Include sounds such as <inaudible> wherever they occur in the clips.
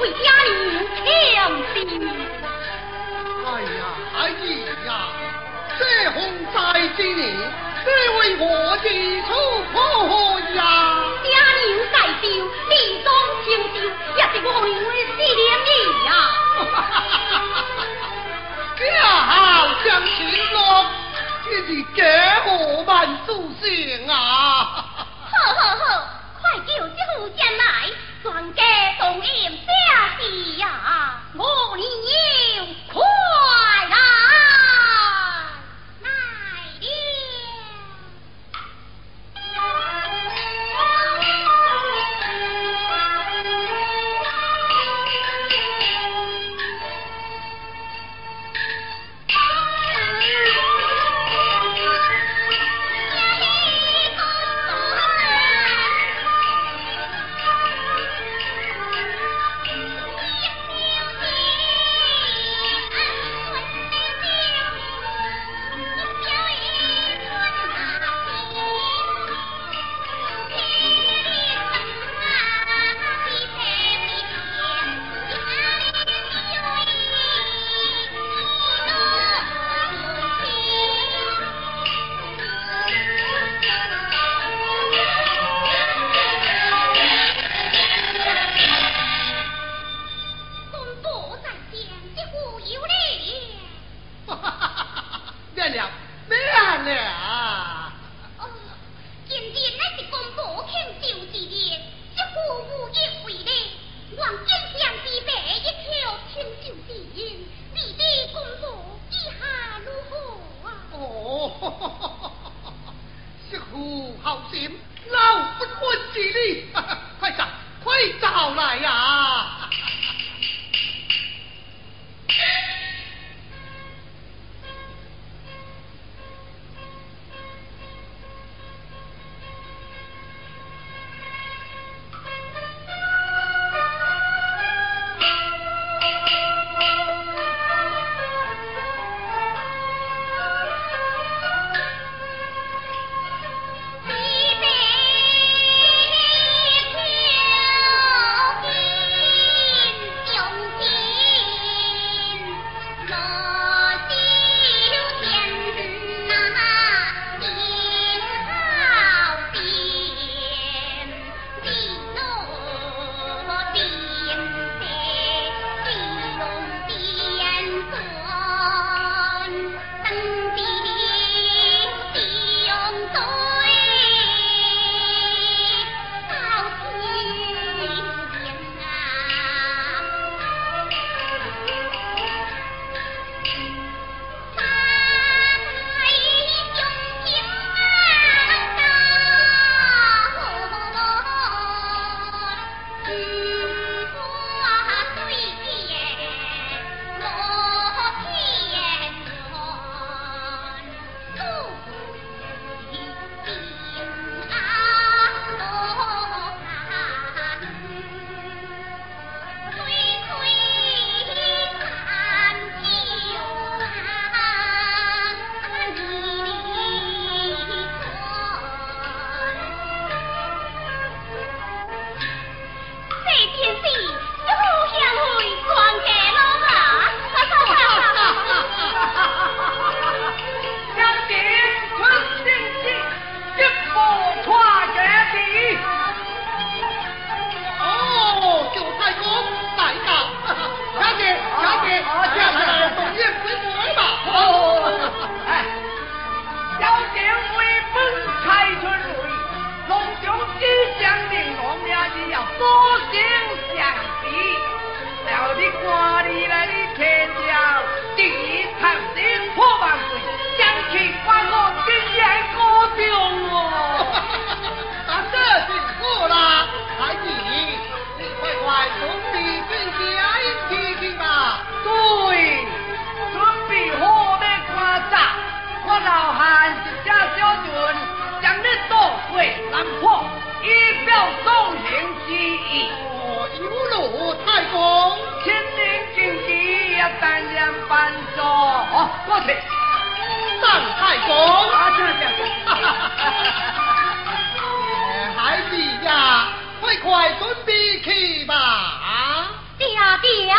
为家里强心。哎呀，哎呀，这红在今年，为我的出破呀！家牛在丢，你中清丢，也是我以为是连你呀！<laughs> 家好相心咯，你是家和万祖先啊！好好好，快叫这户来。算计同意表弟呀，我你。娘娘，娘。哦，今天乃是公婆庆寿之日，这父母一回来，望见娘子爸一票清寿之宴，你的工作意下如何啊？哦，媳 <laughs> 妇好心。坐，过去。上太公，啊，这样 <laughs> 孩子呀，快快准备去吧。爹爹。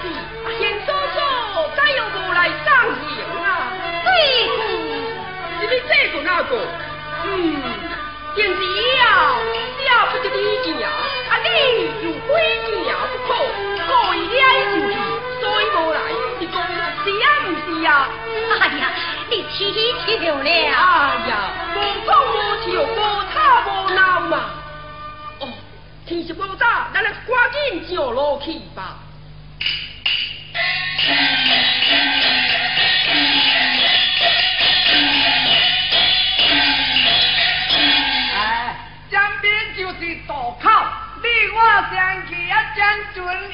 子，现叔叔再又无来上营啊？对夫，是你这个那个？嗯，今日啊，下不得你钱啊，啊你又非钱不可，故意惹伊生气，所以无来。你讲是啊，不是啊？哎呀，你气笑了。哎呀，无讲无笑，无吵无闹嘛。哦，天色无早，咱来赶紧上路去吧。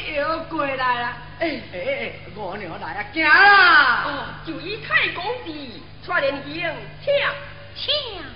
军又过来了。哎哎哎，我娘来啊，行啦！哦，就以太公地，出连营，请请。